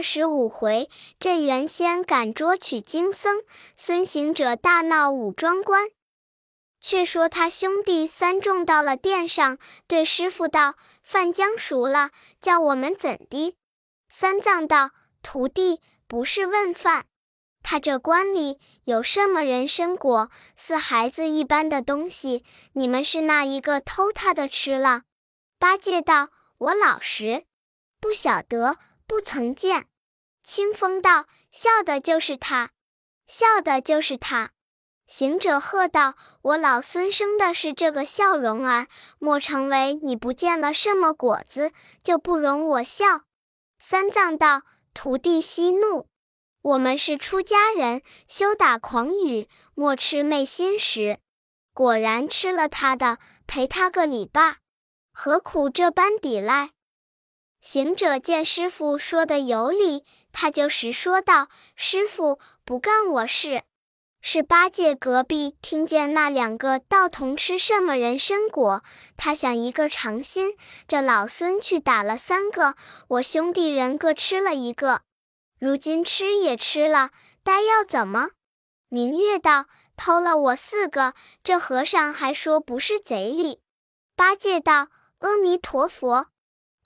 二十五回，镇元仙赶捉取经僧，孙行者大闹武庄关。却说他兄弟三众到了殿上，对师傅道：“饭将熟了，叫我们怎的？”三藏道：“徒弟不是问饭，他这关里有什么人参果，似孩子一般的东西，你们是那一个偷他的吃了？”八戒道：“我老实，不晓得。”不曾见，清风道：“笑的就是他，笑的就是他。”行者喝道：“我老孙生的是这个笑容儿，莫成为你不见了什么果子，就不容我笑。”三藏道：“徒弟息怒，我们是出家人，休打诳语，莫吃昧心食。果然吃了他的，赔他个礼罢，何苦这般抵赖？”行者见师傅说的有理，他就实说道：“师傅不干我事，是八戒隔壁听见那两个道童吃什么人参果，他想一个尝新，这老孙去打了三个，我兄弟人各吃了一个，如今吃也吃了，待要怎么？”明月道：“偷了我四个，这和尚还说不是贼哩。”八戒道：“阿弥陀佛。”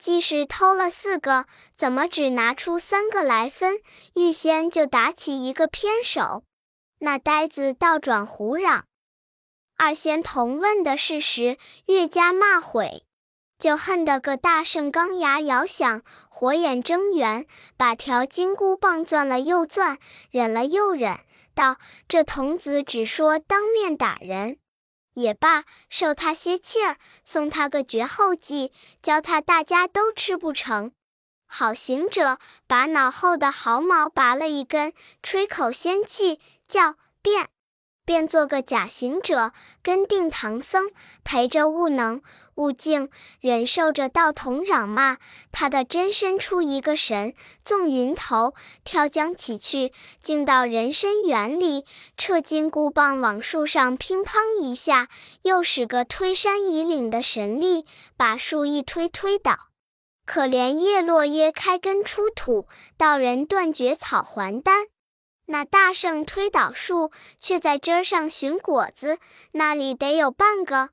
即使偷了四个，怎么只拿出三个来分？预先就打起一个偏手。那呆子倒转胡嚷。二仙童问的是时，越加骂悔，就恨得个大圣钢牙咬响，火眼睁圆，把条金箍棒攥了又攥，忍了又忍，道：“这童子只说当面打人。”也罢，受他些气儿，送他个绝后计，教他大家都吃不成。好行者把脑后的毫毛拔了一根，吹口仙气，叫变。便做个假行者，跟定唐僧，陪着悟能、悟净，忍受着道童嚷骂，他的真身出一个神，纵云头，跳江起去，竟到人参园里，撤金箍棒往树上乒乓一下，又使个推山移岭的神力，把树一推推倒。可怜叶落叶开根出土，道人断绝草还丹。那大圣推倒树，却在枝上寻果子，那里得有半个。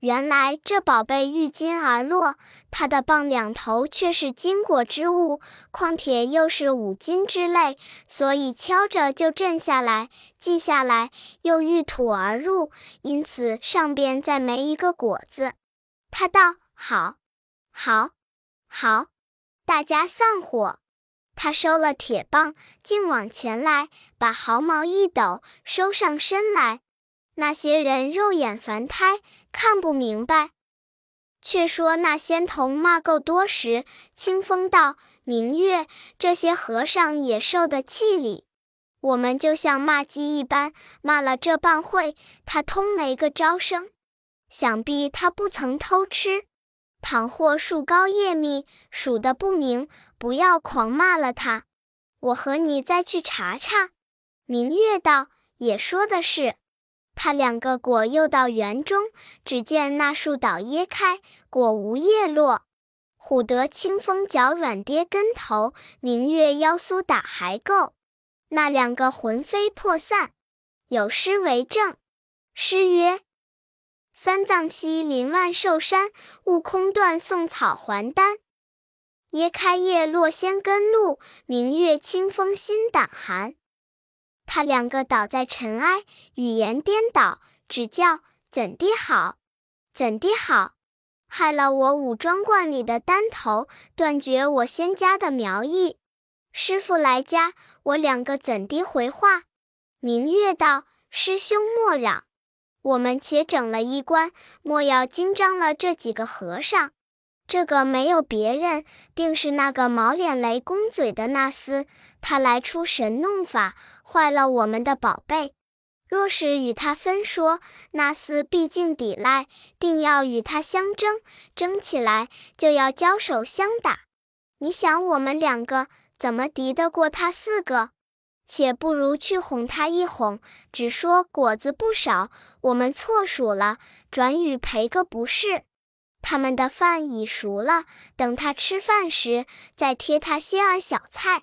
原来这宝贝遇金而落，它的棒两头却是金果之物，况且又是五金之类，所以敲着就震下来，记下来，又遇土而入，因此上边再没一个果子。他道：“好，好，好，大家散伙。”他收了铁棒，竟往前来，把毫毛一抖，收上身来。那些人肉眼凡胎，看不明白。却说那仙童骂够多时，清风道：“明月，这些和尚也受得气哩。我们就像骂鸡一般，骂了这半会，他通没个招声。想必他不曾偷吃。”倘或树高叶密，数得不明，不要狂骂了他。我和你再去查查。明月道也说的是。他两个果又到园中，只见那树倒叶开，果无叶落。唬得清风脚软跌跟头，明月腰酥打还够。那两个魂飞魄散。有诗为证。诗曰。三藏西临万寿山，悟空断送草还丹。叶开叶落仙根露，明月清风心胆寒。他两个倒在尘埃，语言颠倒，只叫怎地好？怎地好？害了我五庄观里的丹头，断绝我仙家的苗裔。师傅来家，我两个怎地回话？明月道：“师兄莫嚷。”我们且整了一关，莫要惊张了这几个和尚。这个没有别人，定是那个毛脸雷公嘴的那厮，他来出神弄法，坏了我们的宝贝。若是与他分说，那厮毕竟抵赖，定要与他相争，争起来就要交手相打。你想我们两个怎么敌得过他四个？且不如去哄他一哄，只说果子不少，我们错数了，转与赔个不是。他们的饭已熟了，等他吃饭时，再贴他些儿小菜。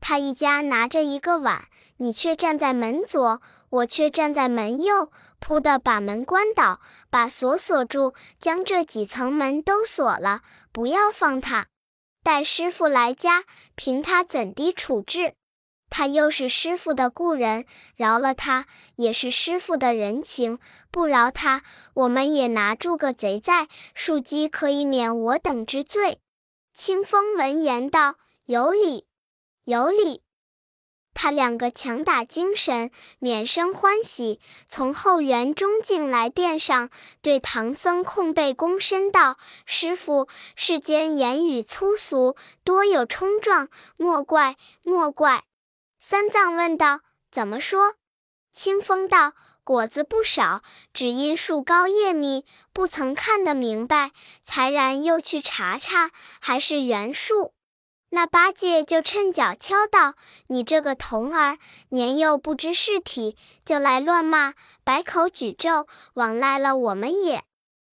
他一家拿着一个碗，你却站在门左，我却站在门右，扑的把门关倒，把锁锁住，将这几层门都锁了，不要放他。待师傅来家，凭他怎地处置。他又是师傅的故人，饶了他也是师傅的人情；不饶他，我们也拿住个贼在，庶几可以免我等之罪。清风闻言道：“有理。”有理，他两个强打精神，免生欢喜，从后园中进来殿上，对唐僧空背躬身道：“师傅，世间言语粗俗，多有冲撞，莫怪莫怪。”三藏问道：“怎么说？”清风道：“果子不少，只因树高叶密，不曾看得明白，才然又去查查，还是原树。”那八戒就趁脚敲道：“你这个童儿，年幼不知事体，就来乱骂，百口举咒，枉赖了我们也，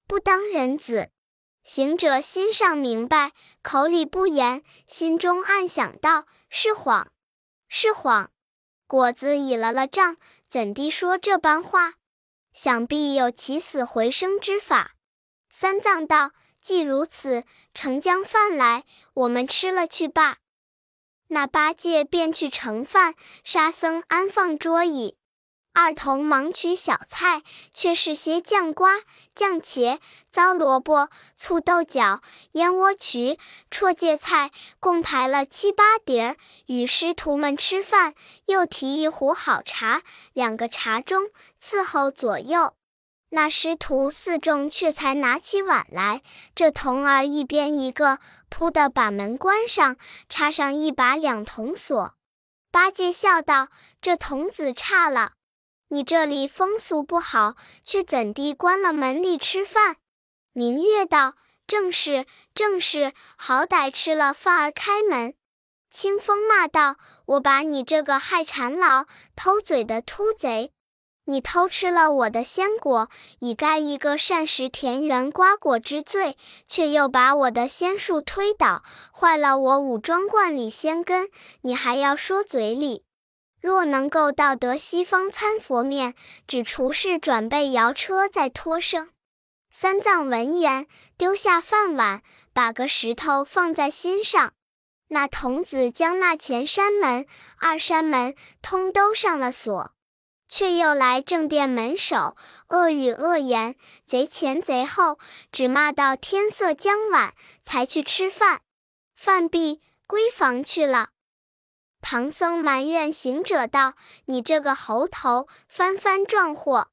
不当人子。”行者心上明白，口里不言，心中暗想道：“是谎，是谎。”果子已了了账，怎地说这般话？想必有起死回生之法。三藏道。既如此，盛将饭来，我们吃了去罢。那八戒便去盛饭，沙僧安放桌椅。二童忙取小菜，却是些酱瓜、酱茄、糟萝卜、醋豆角、燕窝曲、绰芥菜，共排了七八碟儿。与师徒们吃饭，又提一壶好茶，两个茶盅伺候左右。那师徒四众却才拿起碗来，这童儿一边一个，扑的把门关上，插上一把两铜锁。八戒笑道：“这童子差了，你这里风俗不好，却怎地关了门里吃饭？”明月道：“正是，正是，好歹吃了饭儿开门。”清风骂道：“我把你这个害馋老、偷嘴的秃贼！”你偷吃了我的仙果，以盖一个善食田园瓜果之罪，却又把我的仙树推倒，坏了我武装观里仙根。你还要说嘴里？若能够到得西方参佛面，只厨师转备摇车再托生。三藏闻言，丢下饭碗，把个石头放在心上。那童子将那前山门、二山门通都上了锁。却又来正殿门首，恶语恶言，贼前贼后，只骂到天色将晚，才去吃饭。饭毕，归房去了。唐僧埋怨行者道：“你这个猴头，翻翻撞祸！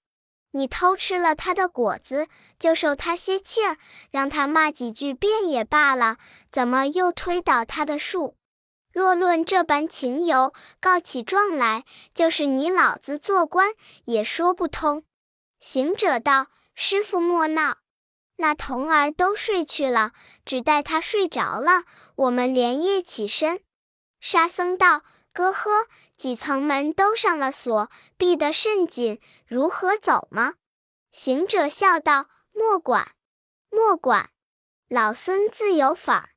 你偷吃了他的果子，就受他些气儿，让他骂几句便也罢了，怎么又推倒他的树？”若论这般情由，告起状来，就是你老子做官也说不通。行者道：“师傅莫闹，那童儿都睡去了，只待他睡着了，我们连夜起身。”沙僧道：“哥呵，几层门都上了锁，闭得甚紧，如何走吗？”行者笑道：“莫管，莫管，老孙自有法。”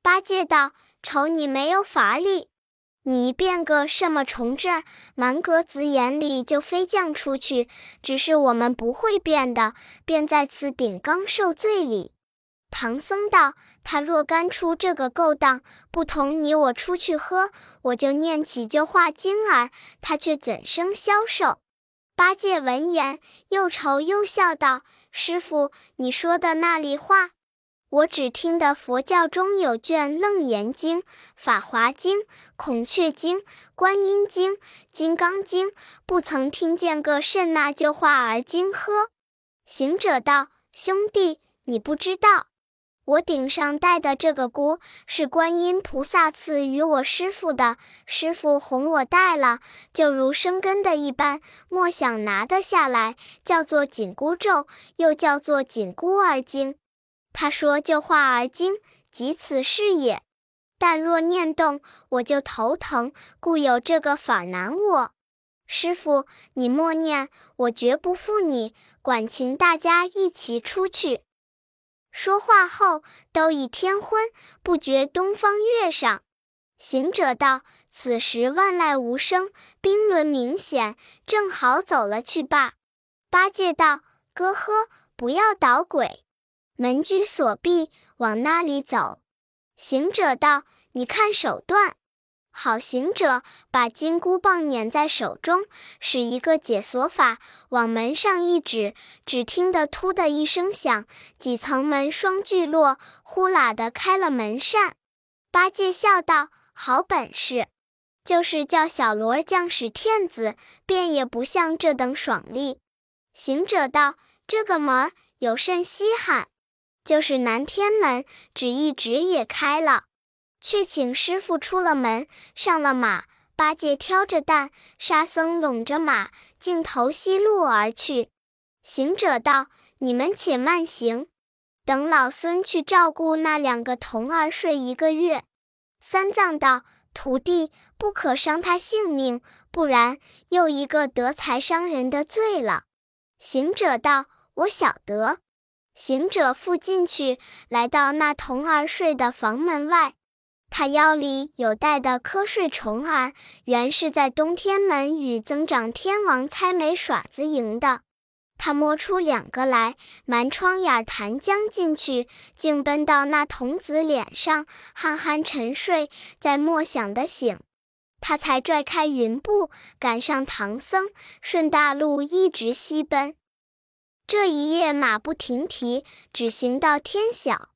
八戒道。瞅你没有法力，你变个什么虫儿，满格子眼里就飞降出去。只是我们不会变的，便在此顶缸受罪哩。唐僧道：“他若干出这个勾当，不同你我出去喝，我就念起旧话经儿，他却怎生消受？”八戒闻言，又愁又笑道：“师傅，你说的那里话？”我只听得佛教中有卷《楞严经》《法华经》《孔雀经》《观音经》《金刚经》，不曾听见个甚那旧化儿经呵。行者道：“兄弟，你不知道，我顶上戴的这个箍是观音菩萨赐予我师傅的，师傅哄我戴了，就如生根的一般，莫想拿得下来，叫做紧箍咒，又叫做紧箍儿经。”他说：“就化而精，即此是也。但若念动，我就头疼，故有这个法难我。师傅，你默念，我绝不负你。管请大家一起出去。”说话后，都已天昏，不觉东方月上。行者道：“此时万籁无声，冰轮明显，正好走了去罢。”八戒道：“哥呵，不要捣鬼，门居锁闭，往那里走？”行者道：“你看手段。”好行者把金箍棒捻在手中，使一个解锁法，往门上一指，只听得“突”的一声响，几层门双聚落，呼啦的开了门扇。八戒笑道。好本事，就是叫小罗将使天子，便也不像这等爽利。行者道：“这个门儿有甚稀罕？就是南天门，指一指也开了。去请师傅出了门，上了马。八戒挑着担，沙僧拢着马，径头西路而去。行者道：‘你们且慢行，等老孙去照顾那两个童儿睡一个月。’”三藏道：“徒弟不可伤他性命，不然又一个得财伤人的罪了。”行者道：“我晓得。”行者复进去，来到那童儿睡的房门外，他腰里有带的瞌睡虫儿，原是在东天门与增长天王猜眉耍子赢的。他摸出两个来，瞒窗眼弹将进去，竟奔到那童子脸上，憨憨沉睡，在默想的醒。他才拽开云布，赶上唐僧，顺大路一直西奔。这一夜马不停蹄，只行到天晓。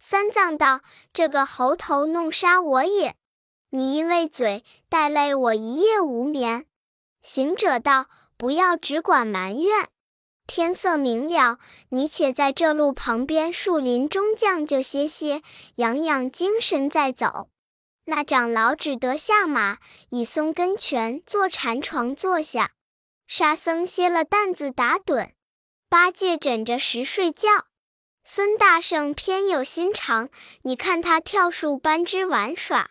三藏道：“这个猴头弄杀我也！你因为嘴带累我一夜无眠。”行者道：“不要只管埋怨。”天色明了，你且在这路旁边树林中将就歇歇，养养精神再走。那长老只得下马，以松根泉做禅床坐下。沙僧歇了担子打盹，八戒枕着石睡觉。孙大圣偏有心肠，你看他跳树搬枝玩耍。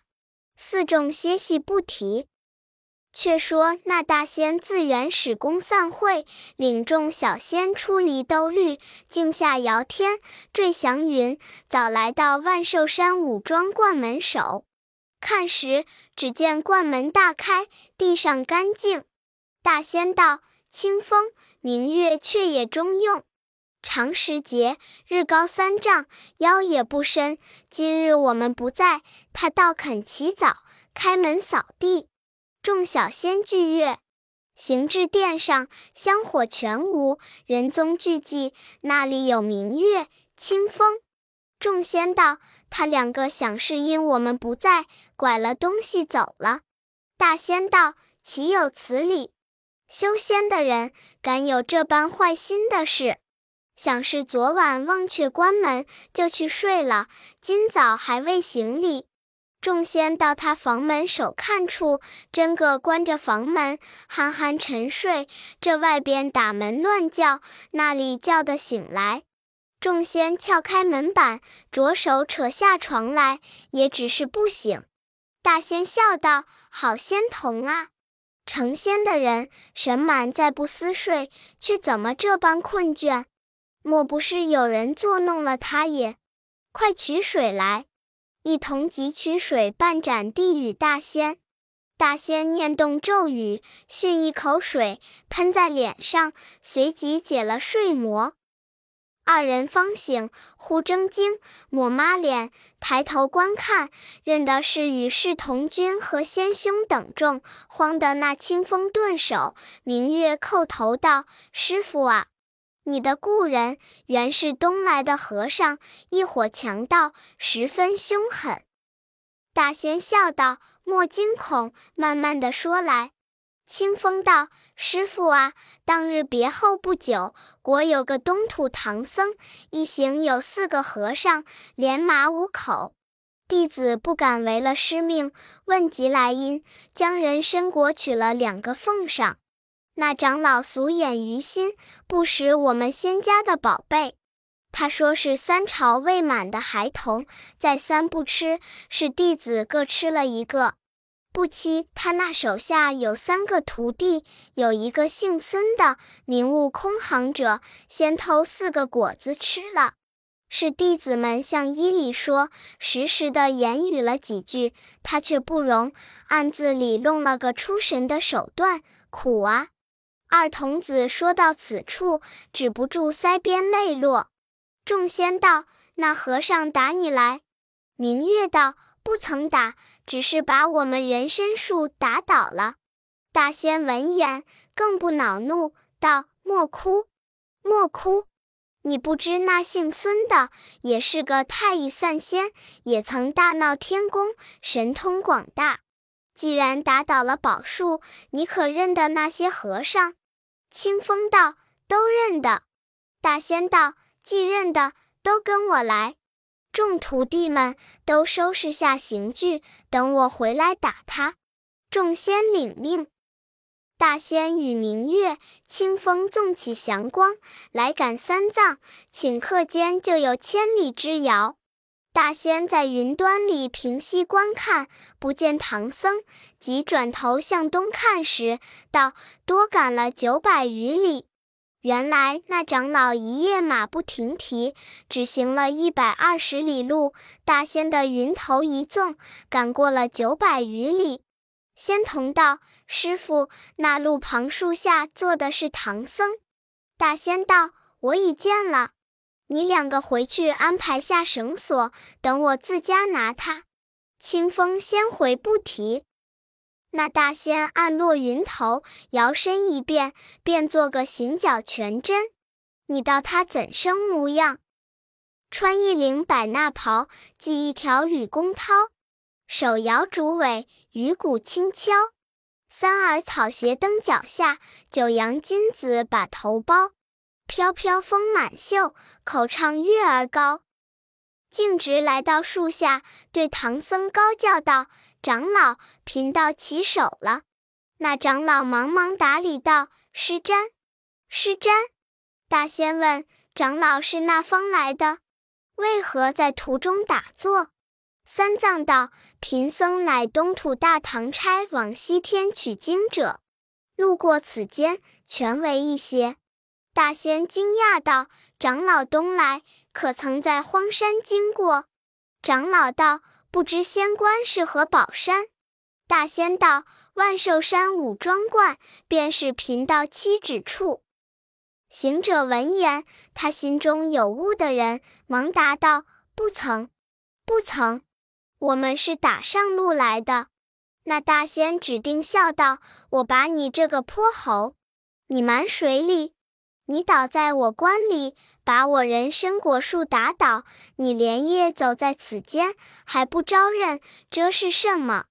四众歇息不提。却说那大仙自原始宫散会，领众小仙出离兜率，径下瑶天，坠祥云，早来到万寿山五庄观门首。看时，只见观门大开，地上干净。大仙道：“清风明月，却也中用。长时节，日高三丈，腰也不深。今日我们不在，他倒肯起早开门扫地。”众小仙聚月，行至殿上，香火全无，人踪俱寂。那里有明月清风？众仙道：“他两个想是因我们不在，拐了东西走了。”大仙道：“岂有此理！修仙的人敢有这般坏心的事？想是昨晚忘却关门，就去睡了，今早还未行礼。”众仙到他房门首看处，真个关着房门，憨憨沉睡。这外边打门乱叫，那里叫得醒来。众仙撬开门板，着手扯下床来，也只是不醒。大仙笑道：“好仙童啊！成仙的人神满再不思睡，却怎么这般困倦？莫不是有人作弄了他也？快取水来！”一同汲取水半盏，递与大仙。大仙念动咒语，蓄一口水喷在脸上，随即解了睡魔。二人方醒，忽睁睛，抹抹脸，抬头观看，认得是与世同君和仙兄等众，慌得那清风顿首，明月叩头道：“师傅啊！”你的故人原是东来的和尚，一伙强盗，十分凶狠。大仙笑道：“莫惊恐，慢慢的说来。”清风道：“师傅啊，当日别后不久，国有个东土唐僧，一行有四个和尚，连马五口。弟子不敢违了师命，问及来因，将人参果取了两个奉上。”那长老俗眼于心，不识我们仙家的宝贝。他说是三朝未满的孩童，再三不吃，是弟子各吃了一个。不期他那手下有三个徒弟，有一个姓孙的，名悟空行者，先偷四个果子吃了。是弟子们向伊里说，时时的言语了几句，他却不容，暗自里弄了个出神的手段，苦啊！二童子说到此处，止不住腮边泪落。众仙道：“那和尚打你来？”明月道：“不曾打，只是把我们人参树打倒了。”大仙闻言，更不恼怒，道：“莫哭，莫哭。”你不知那姓孙的也是个太乙散仙，也曾大闹天宫，神通广大。既然打倒了宝树，你可认得那些和尚？清风道：“都认得。”大仙道：“既认得，都跟我来。”众徒弟们都收拾下刑具，等我回来打他。众仙领命。大仙与明月、清风纵起祥光，来赶三藏，顷刻间就有千里之遥。大仙在云端里平息观看，不见唐僧，即转头向东看时，道：“多赶了九百余里。”原来那长老一夜马不停蹄，只行了一百二十里路。大仙的云头一纵，赶过了九百余里。仙童道。师傅，那路旁树下坐的是唐僧。大仙道：“我已见了，你两个回去安排下绳索，等我自家拿他。”清风先回不提。那大仙暗落云头，摇身一变，变做个行脚全真。你道他怎生模样？穿一领百衲袍，系一条吕公绦，手摇竹尾，鱼骨轻敲。三耳草鞋蹬脚下，九阳金子把头包。飘飘风满袖，口唱月儿高。径直来到树下，对唐僧高叫道：“长老，贫道起手了。”那长老忙忙打礼道：“施瞻，施瞻。”大仙问：“长老是那方来的？为何在途中打坐？”三藏道：“贫僧乃东土大唐差往西天取经者，路过此间，全为一些。”大仙惊讶道：“长老东来，可曾在荒山经过？”长老道：“不知仙官是何宝山？”大仙道：“万寿山五庄观，便是贫道栖止处。”行者闻言，他心中有悟的人，忙答道：“不曾，不曾。”我们是打上路来的，那大仙指定笑道：“我把你这个泼猴，你满水里，你倒在我关里，把我人参果树打倒，你连夜走在此间，还不招认，这是什么？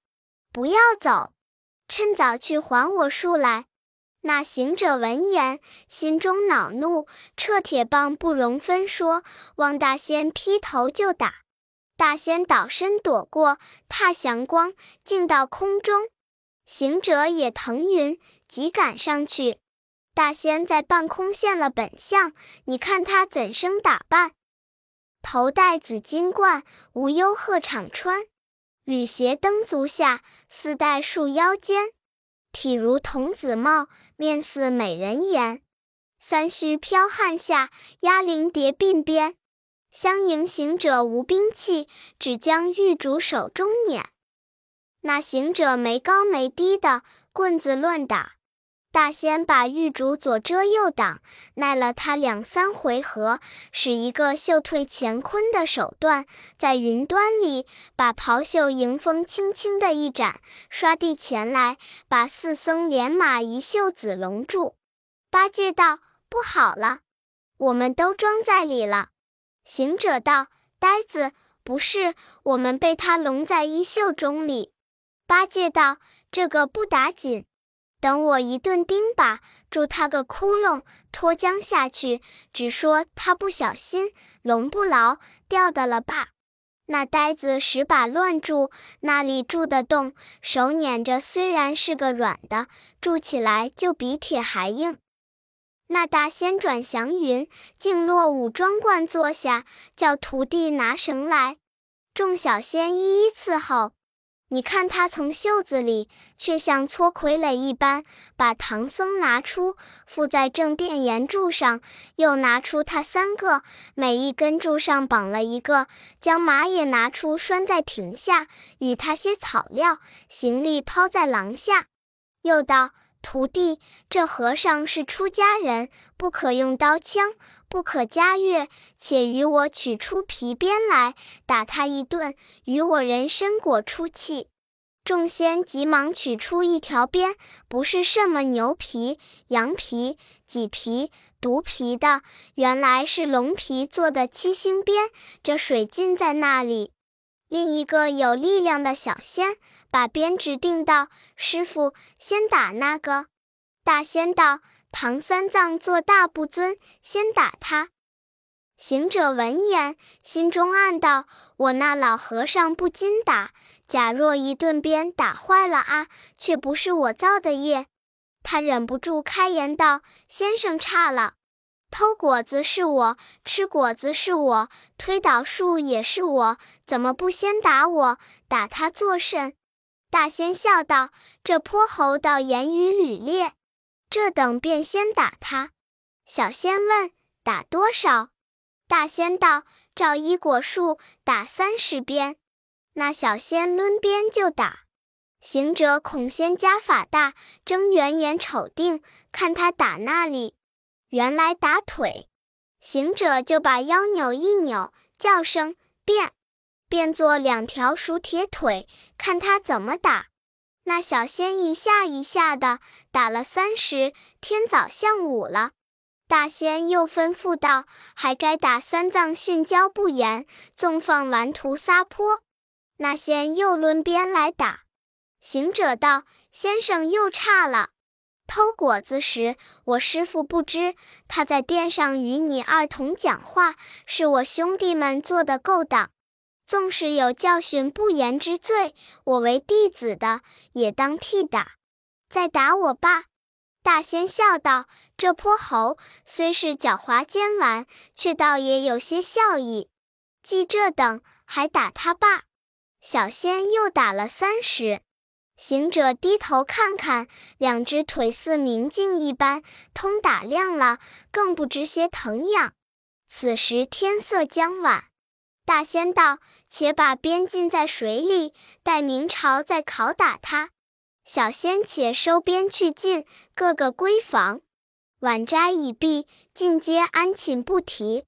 不要走，趁早去还我树来。”那行者闻言，心中恼怒，撤铁棒不容分说，望大仙劈头就打。大仙倒身躲过，踏祥光，进到空中。行者也腾云，急赶上去。大仙在半空现了本相，你看他怎生打扮？头戴紫金冠，无忧鹤氅穿；履鞋蹬足下，丝带束腰间。体如童子貌，面似美人颜。三须飘汗下，压灵蝶鬓边。相迎行者无兵器，只将玉竹手中捻。那行者没高没低的棍子乱打，大仙把玉竹左遮右挡，耐了他两三回合，使一个袖退乾坤的手段，在云端里把袍袖迎风轻轻的一展，刷地前来，把四僧连马一袖子笼住。八戒道：“不好了，我们都装在里了。”行者道：“呆子，不是，我们被他笼在衣袖中里。”八戒道：“这个不打紧，等我一顿钉耙，住他个窟窿，脱缰下去，只说他不小心，笼不牢，掉的了吧。”那呆子十把乱住，那里住得动？手捻着，虽然是个软的，住起来就比铁还硬。那大仙转祥云，竟落五庄观坐下，叫徒弟拿绳来。众小仙一一伺候。你看他从袖子里，却像搓傀儡一般，把唐僧拿出，附在正殿檐柱上，又拿出他三个，每一根柱上绑了一个，将马也拿出拴在亭下，与他些草料、行李抛在廊下，又道。徒弟，这和尚是出家人，不可用刀枪，不可加乐，且与我取出皮鞭来，打他一顿，与我人参果出气。众仙急忙取出一条鞭，不是什么牛皮、羊皮、麂皮、犊皮的，原来是龙皮做的七星鞭。这水浸在那里。另一个有力量的小仙把鞭指定道：“师傅，先打那个。”大仙道：“唐三藏做大不尊，先打他。”行者闻言，心中暗道：“我那老和尚不禁打，假若一顿鞭打坏了啊，却不是我造的业。”他忍不住开言道：“先生差了。”偷果子是我，吃果子是我，推倒树也是我，怎么不先打我？打他作甚？大仙笑道：“这泼猴倒言语屡劣，这等便先打他。”小仙问：“打多少？”大仙道：“照一果树打三十鞭。”那小仙抡鞭就打。行者恐仙家法大，睁圆眼瞅定，看他打那里。原来打腿，行者就把腰扭一扭，叫声变，变作两条熟铁腿，看他怎么打。那小仙一下一下的打了三十，天早向午了。大仙又吩咐道：“还该打三藏训教不严，纵放顽徒撒泼。”那仙又抡鞭来打。行者道：“先生又差了。”偷果子时，我师父不知，他在殿上与你二同讲话，是我兄弟们做的勾当。纵使有教训不严之罪，我为弟子的也当替打。再打我罢。大仙笑道：“这泼猴虽是狡猾奸顽，却倒也有些笑意。既这等，还打他罢。”小仙又打了三十。行者低头看看，两只腿似明镜一般，通打亮了，更不知些疼痒。此时天色将晚，大仙道：“且把鞭浸在水里，待明朝再拷打他。”小仙且收鞭去禁，个个归房。晚斋已毕，尽皆安寝不提。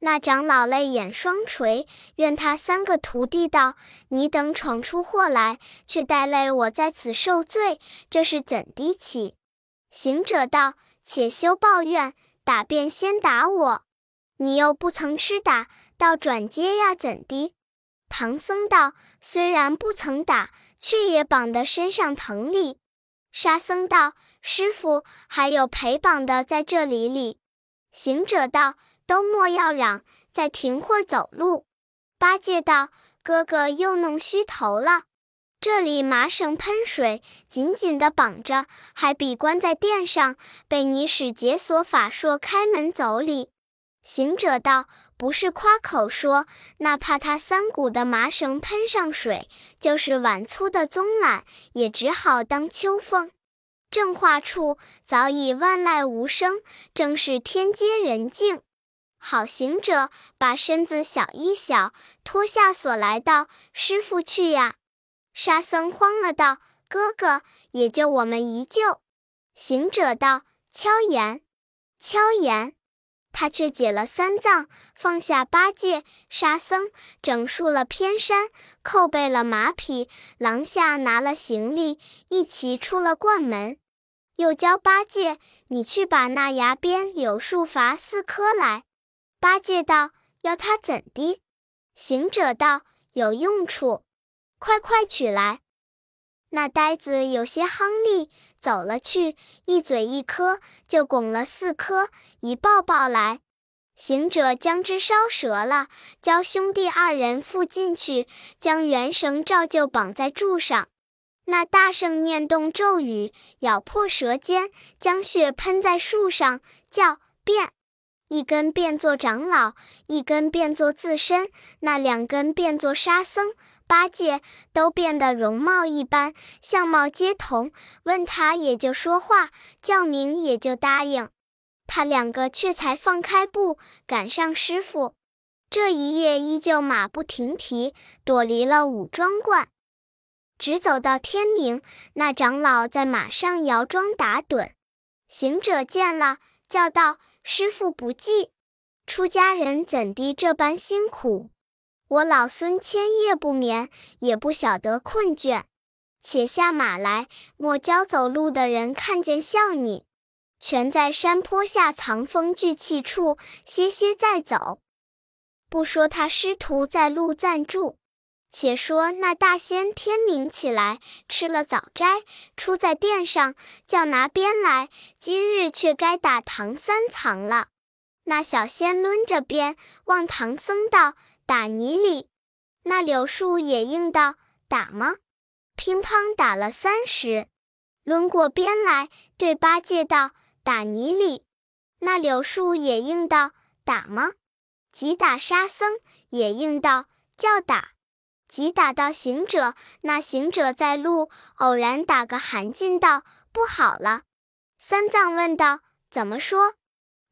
那长老泪眼双垂，怨他三个徒弟道：“你等闯出祸来，却带累我在此受罪，这是怎的起？”行者道：“且休抱怨，打便先打我，你又不曾吃打，倒转接呀，怎的？”唐僧道：“虽然不曾打，却也绑得身上疼哩。”沙僧道：“师傅还有陪绑的在这里哩。”行者道。都莫要嚷，再停会儿走路。八戒道：“哥哥又弄虚头了。这里麻绳喷水，紧紧的绑着，还比关在殿上，被你使解锁法术开门走哩。”行者道：“不是夸口说，哪怕他三股的麻绳喷上水，就是碗粗的棕缆，也只好当秋风。正话处早已万籁无声，正是天阶人静。”好行者把身子小一小，脱下锁来道：“师傅去呀！”沙僧慌了道：“哥哥，也就我们一救。”行者道：“敲言，敲言。”他却解了三藏，放下八戒、沙僧，整束了偏山，扣备了马匹，廊下拿了行李，一齐出了关门。又教八戒：“你去把那崖边柳树伐四棵来。”八戒道：“要他怎的？”行者道：“有用处，快快取来。”那呆子有些夯力，走了去，一嘴一颗，就拱了四颗，一抱抱来。行者将之烧折了，教兄弟二人附进去，将元绳照旧绑在柱上。那大圣念动咒语，咬破舌尖，将血喷在树上，叫变。一根变作长老，一根变作自身，那两根变作沙僧。八戒都变得容貌一般，相貌皆同，问他也就说话，叫名也就答应。他两个却才放开步，赶上师傅。这一夜依旧马不停蹄，躲离了五庄观，直走到天明。那长老在马上摇桩打盹，行者见了，叫道：“师傅不济，出家人怎地这般辛苦？”我老孙千夜不眠，也不晓得困倦。且下马来，莫教走路的人看见笑你。全在山坡下藏风聚气处歇歇再走。不说他师徒在路暂住，且说那大仙天明起来，吃了早斋，出在殿上，叫拿鞭来。今日却该打唐三藏了。那小仙抡着鞭望唐僧道。打泥里！那柳树也应道：“打吗？”乒乓打了三十，抡过鞭来，对八戒道：“打泥里！”那柳树也应道：“打吗？”即打沙僧也应道：“叫打。”即打到行者，那行者在路偶然打个寒噤，道：“不好了。”三藏问道：“怎么说？”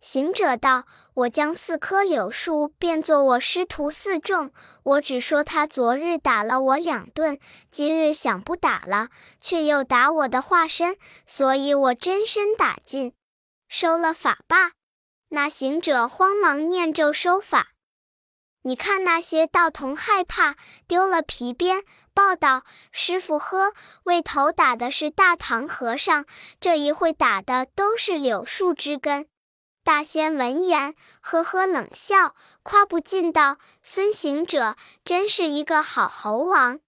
行者道：“我将四棵柳树变作我师徒四众，我只说他昨日打了我两顿，今日想不打了，却又打我的化身，所以我真身打尽，收了法罢。”那行者慌忙念咒收法。你看那些道童害怕，丢了皮鞭，报道：“师傅呵，为头打的是大唐和尚，这一会打的都是柳树枝根。”大仙闻言，呵呵冷笑，夸不尽道：“孙行者真是一个好猴王。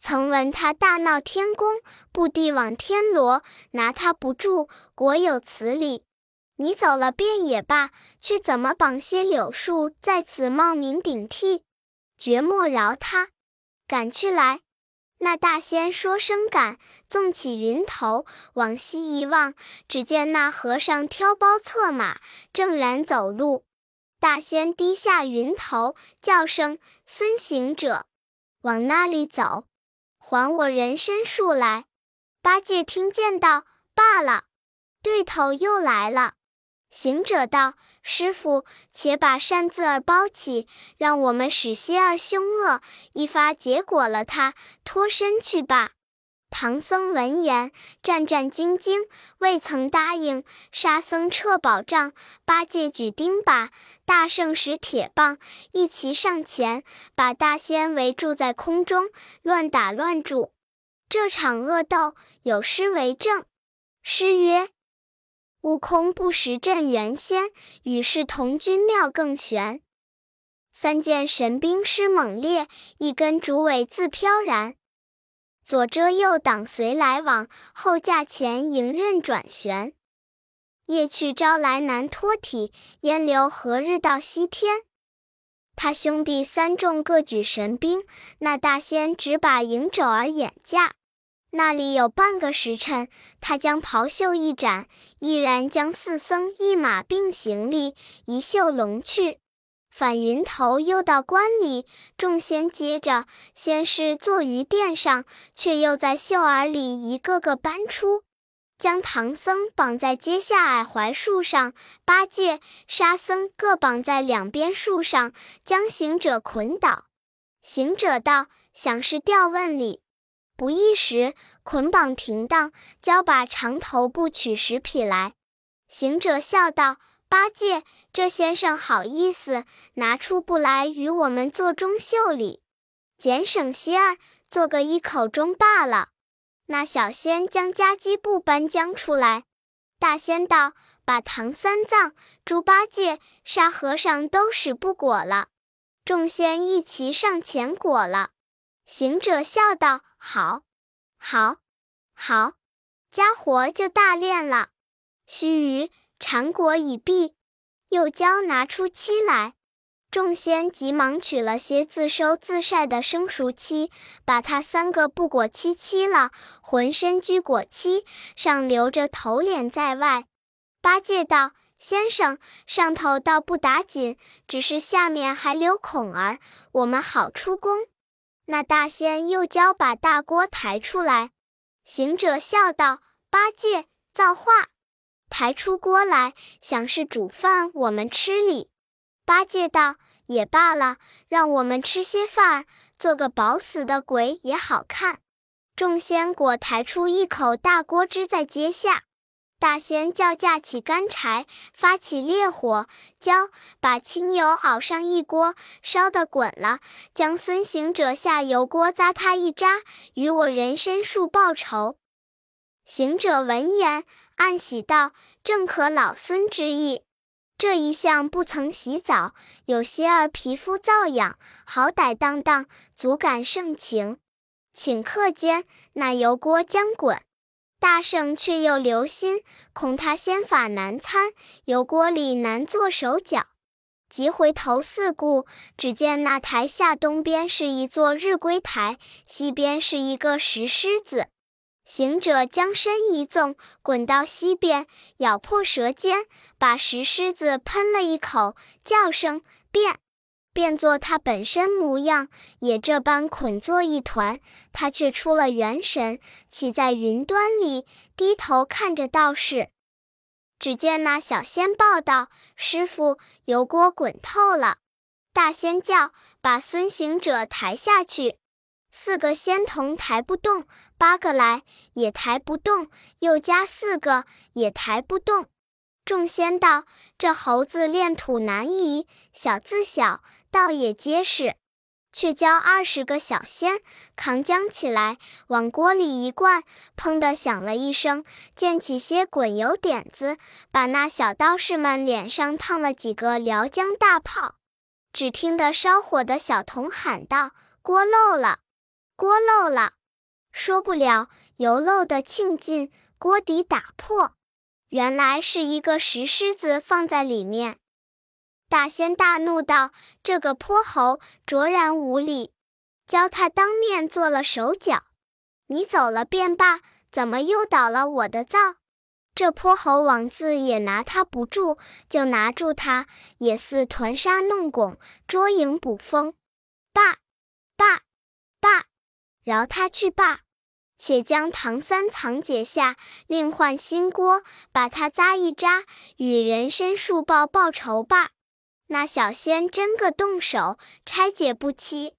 曾闻他大闹天宫，布地往天罗，拿他不住，果有此理。你走了便也罢，却怎么绑些柳树在此冒名顶替？绝莫饶他！赶去来！”那大仙说声赶，纵起云头往西一望，只见那和尚挑包策马，正然走路。大仙低下云头，叫声：“孙行者，往那里走？还我人参树来！”八戒听见道：“罢了，对头又来了。”行者道。师傅，且把扇子儿包起，让我们使些儿凶恶，一发结果了他，脱身去吧。唐僧闻言，战战兢兢，未曾答应。沙僧撤宝杖，八戒举钉耙，大圣使铁棒，一齐上前，把大仙围住在空中，乱打乱住。这场恶斗，有诗为证。诗曰。悟空不识镇元仙，与世同君妙更玄。三件神兵施猛烈，一根竹尾自飘然。左遮右挡随来往，后架前迎刃转旋。夜去朝来难脱体，烟流何日到西天？他兄弟三众各举神兵，那大仙只把迎肘儿掩架。那里有半个时辰，他将袍袖一展，毅然将四僧一马并行李一袖拢去，返云头又到关里。众仙接着，先是坐于殿上，却又在袖儿里一个个搬出，将唐僧绑在阶下矮槐树上，八戒、沙僧各绑在两边树上，将行者捆倒。行者道：“想是吊问里。”不一时，捆绑停当，交把长头布取十匹来。行者笑道：“八戒，这先生好意思，拿出布来与我们做中袖里，俭省些儿，做个一口钟罢了。”那小仙将夹击布搬将出来。大仙道：“把唐三藏、猪八戒、沙和尚都使不裹了。”众仙一齐上前裹了。行者笑道。好，好，好，家伙就大练了。须臾，缠果已毕，又教拿出漆来。众仙急忙取了些自收自晒的生熟漆，把他三个不裹漆漆了，浑身俱裹漆，上留着头脸在外。八戒道：“先生，上头倒不打紧，只是下面还留孔儿，我们好出宫。”那大仙又教把大锅抬出来。行者笑道：“八戒，造化！抬出锅来，想是煮饭我们吃哩。”八戒道：“也罢了，让我们吃些饭儿，做个饱死的鬼也好看。”众仙果抬出一口大锅支在阶下。大仙叫架起干柴，发起烈火，浇把清油熬上一锅，烧得滚了，将孙行者下油锅扎他一扎，与我人参树报仇。行者闻言，暗喜道：“正合老孙之意。这一向不曾洗澡，有些儿皮肤瘙痒，好歹当当，足感盛情。顷刻间，那油锅将滚。”大圣却又留心，恐他仙法难参，油锅里难做手脚。即回头四顾，只见那台下东边是一座日归台，西边是一个石狮子。行者将身一纵，滚到西边，咬破舌尖，把石狮子喷了一口，叫声变。变作他本身模样，也这般捆作一团。他却出了元神，骑在云端里，低头看着道士。只见那小仙报道：“师傅，油锅滚透了。”大仙叫：“把孙行者抬下去。”四个仙童抬不动，八个来也抬不动，又加四个也抬不动。众仙道：“这猴子炼土难移，小字小。”倒也结实，却教二十个小仙扛浆起来，往锅里一灌，砰的响了一声，溅起些滚油点子，把那小道士们脸上烫了几个撩浆大泡。只听得烧火的小童喊道：“锅漏了，锅漏了！”说不了，油漏的庆尽，锅底打破，原来是一个石狮子放在里面。大仙大怒道：“这个泼猴卓然无礼，教他当面做了手脚。你走了便罢，怎么又倒了我的灶？这泼猴王字也拿他不住，就拿住他，也似团沙弄拱，捉影捕风。罢罢罢，饶他去罢。且将唐三藏解下，另换新锅，把他扎一扎，与人参树报报仇罢。”那小仙真个动手，拆解不期。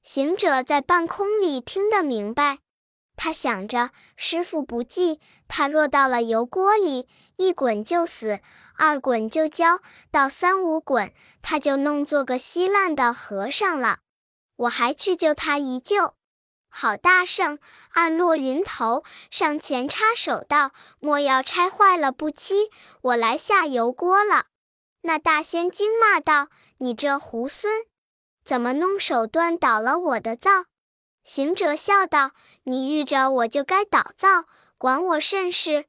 行者在半空里听得明白，他想着师傅不济，他落到了油锅里，一滚就死，二滚就焦，到三五滚，他就弄做个稀烂的和尚了。我还去救他一救。好大圣，暗落云头，上前插手道：“莫要拆坏了不期，我来下油锅了。”那大仙惊骂道：“你这猢狲，怎么弄手段倒了我的灶？”行者笑道：“你遇着我就该倒灶，管我甚事？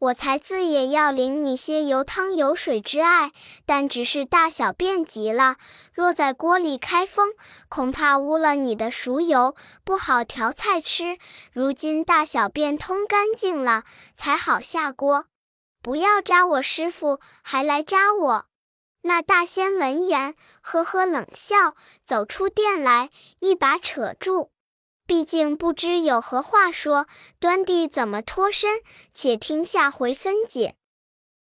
我才自也要领你些油汤油水之爱，但只是大小便急了，若在锅里开封，恐怕污了你的熟油，不好调菜吃。如今大小便通干净了，才好下锅。不要扎我师傅，还来扎我。”那大仙闻言，呵呵冷笑，走出殿来，一把扯住。毕竟不知有何话说，端地怎么脱身？且听下回分解。